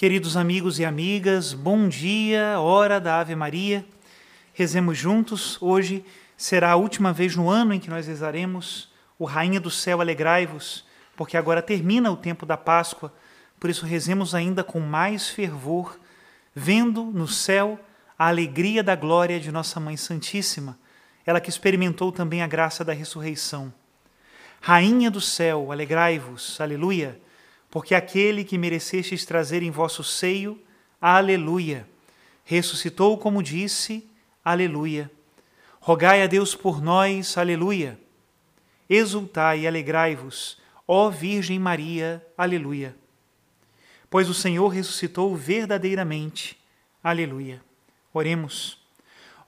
Queridos amigos e amigas, bom dia, hora da Ave Maria. Rezemos juntos. Hoje será a última vez no ano em que nós rezaremos o Rainha do Céu, alegrai-vos, porque agora termina o tempo da Páscoa. Por isso rezemos ainda com mais fervor, vendo no céu a alegria da glória de nossa Mãe Santíssima, ela que experimentou também a graça da ressurreição. Rainha do céu, alegrai-vos, aleluia porque aquele que merecestes trazer em vosso seio, aleluia, ressuscitou como disse, aleluia. Rogai a Deus por nós, aleluia. Exultai e alegrai-vos, ó Virgem Maria, aleluia. Pois o Senhor ressuscitou verdadeiramente, aleluia. Oremos.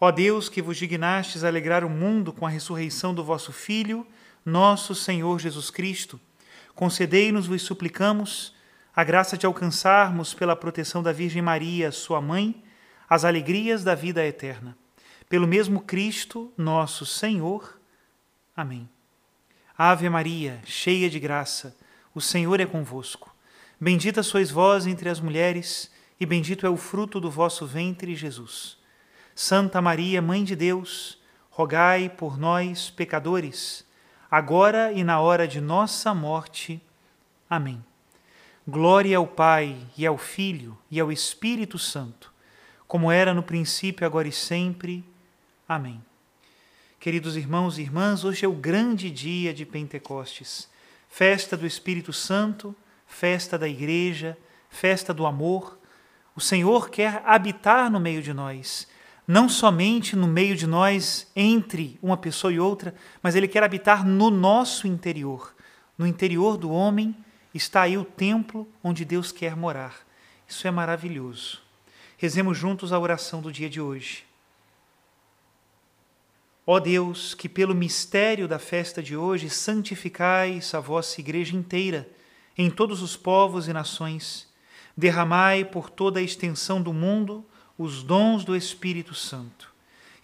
Ó Deus, que vos dignastes alegrar o mundo com a ressurreição do vosso Filho, nosso Senhor Jesus Cristo, concedei-nos, vos suplicamos, a graça de alcançarmos, pela proteção da Virgem Maria, sua mãe, as alegrias da vida eterna. Pelo mesmo Cristo, nosso Senhor. Amém. Ave Maria, cheia de graça, o Senhor é convosco. Bendita sois vós entre as mulheres, e bendito é o fruto do vosso ventre, Jesus. Santa Maria, Mãe de Deus, rogai por nós, pecadores, agora e na hora de nossa morte. Amém. Glória ao Pai, e ao Filho, e ao Espírito Santo, como era no princípio, agora e sempre. Amém. Queridos irmãos e irmãs, hoje é o grande dia de Pentecostes, festa do Espírito Santo, festa da Igreja, festa do amor. O Senhor quer habitar no meio de nós não somente no meio de nós, entre uma pessoa e outra, mas Ele quer habitar no nosso interior. No interior do homem está aí o templo onde Deus quer morar. Isso é maravilhoso. Rezemos juntos a oração do dia de hoje. Ó Deus, que pelo mistério da festa de hoje santificais a vossa igreja inteira, em todos os povos e nações, derramai por toda a extensão do mundo os dons do Espírito Santo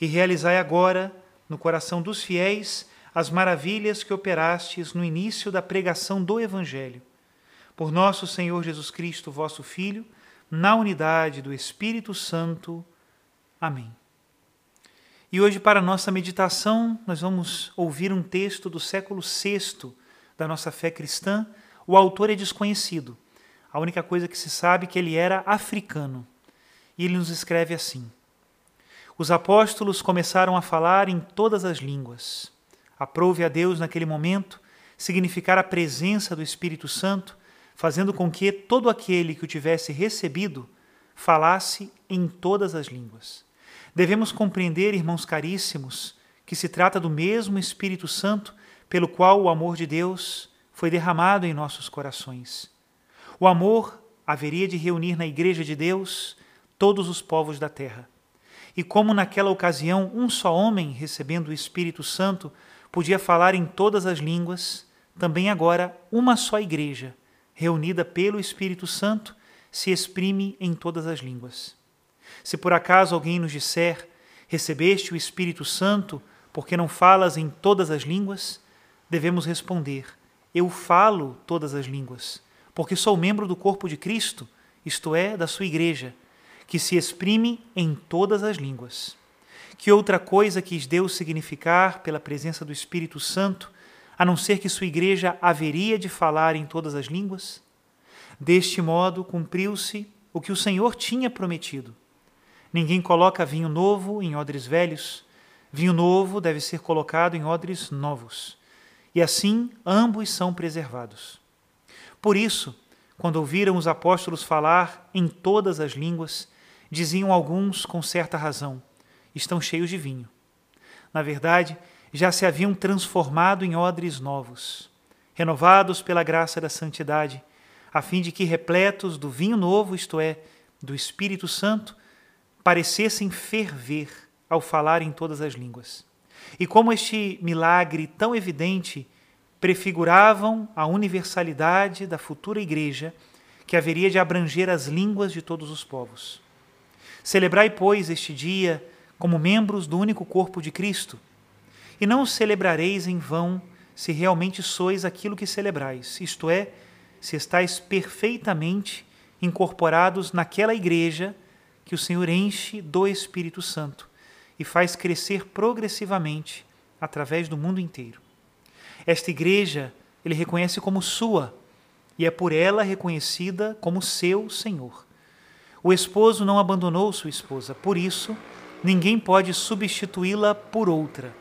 e realizai agora, no coração dos fiéis, as maravilhas que operastes no início da pregação do Evangelho. Por nosso Senhor Jesus Cristo, vosso Filho, na unidade do Espírito Santo. Amém. E hoje, para nossa meditação, nós vamos ouvir um texto do século VI da nossa fé cristã. O autor é desconhecido. A única coisa que se sabe é que ele era africano e ele nos escreve assim: Os apóstolos começaram a falar em todas as línguas. Aprove a Deus naquele momento significar a presença do Espírito Santo, fazendo com que todo aquele que o tivesse recebido falasse em todas as línguas. Devemos compreender, irmãos caríssimos, que se trata do mesmo Espírito Santo pelo qual o amor de Deus foi derramado em nossos corações. O amor haveria de reunir na Igreja de Deus todos os povos da terra. E como naquela ocasião um só homem, recebendo o Espírito Santo, podia falar em todas as línguas, também agora uma só igreja, reunida pelo Espírito Santo, se exprime em todas as línguas. Se por acaso alguém nos disser, recebeste o Espírito Santo porque não falas em todas as línguas, devemos responder, eu falo todas as línguas, porque sou membro do corpo de Cristo, isto é, da sua igreja que se exprime em todas as línguas. Que outra coisa quis Deus significar pela presença do Espírito Santo, a não ser que sua igreja haveria de falar em todas as línguas? Deste modo, cumpriu-se o que o Senhor tinha prometido. Ninguém coloca vinho novo em odres velhos. Vinho novo deve ser colocado em odres novos. E assim ambos são preservados. Por isso, quando ouviram os apóstolos falar em todas as línguas, diziam alguns com certa razão: estão cheios de vinho. Na verdade, já se haviam transformado em odres novos, renovados pela graça da santidade, a fim de que, repletos do vinho novo, isto é, do Espírito Santo, parecessem ferver ao falar em todas as línguas. E como este milagre tão evidente prefiguravam a universalidade da futura igreja que haveria de abranger as línguas de todos os povos. Celebrai, pois, este dia como membros do único corpo de Cristo, e não celebrareis em vão se realmente sois aquilo que celebrais, isto é, se estáis perfeitamente incorporados naquela igreja que o Senhor enche do Espírito Santo e faz crescer progressivamente através do mundo inteiro. Esta igreja ele reconhece como sua e é por ela reconhecida como seu Senhor. O esposo não abandonou sua esposa, por isso, ninguém pode substituí-la por outra.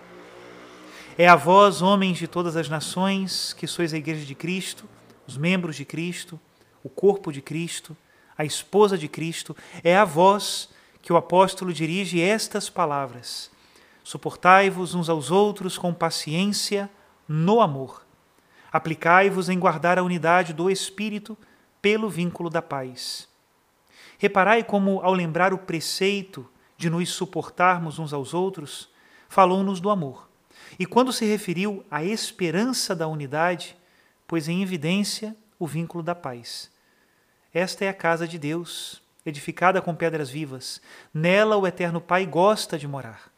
É a vós, homens de todas as nações, que sois a Igreja de Cristo, os membros de Cristo, o corpo de Cristo, a esposa de Cristo, é a vós que o apóstolo dirige estas palavras: Suportai-vos uns aos outros com paciência no amor. Aplicai-vos em guardar a unidade do Espírito pelo vínculo da paz. Reparai como, ao lembrar o preceito de nos suportarmos uns aos outros, falou-nos do amor. E quando se referiu à esperança da unidade, pôs em evidência o vínculo da paz. Esta é a casa de Deus, edificada com pedras vivas. Nela o Eterno Pai gosta de morar.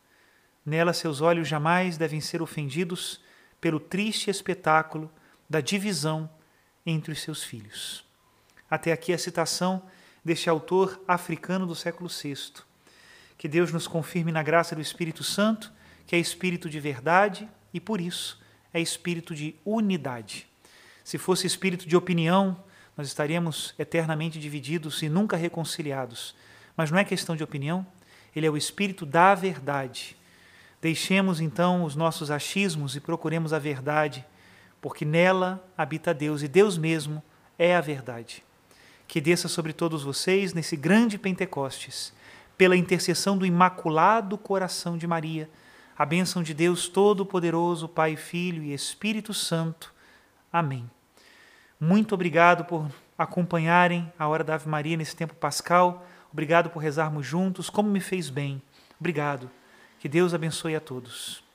Nela seus olhos jamais devem ser ofendidos pelo triste espetáculo da divisão entre os seus filhos. Até aqui a citação deste autor africano do século VI. Que Deus nos confirme na graça do Espírito Santo, que é espírito de verdade e, por isso, é espírito de unidade. Se fosse espírito de opinião, nós estaríamos eternamente divididos e nunca reconciliados. Mas não é questão de opinião, ele é o espírito da verdade. Deixemos então os nossos achismos e procuremos a verdade, porque nela habita Deus e Deus mesmo é a verdade que desça sobre todos vocês nesse grande Pentecostes, pela intercessão do Imaculado Coração de Maria, a bênção de Deus Todo-Poderoso, Pai, Filho e Espírito Santo. Amém. Muito obrigado por acompanharem a hora da Ave Maria nesse tempo pascal. Obrigado por rezarmos juntos, como me fez bem. Obrigado. Que Deus abençoe a todos.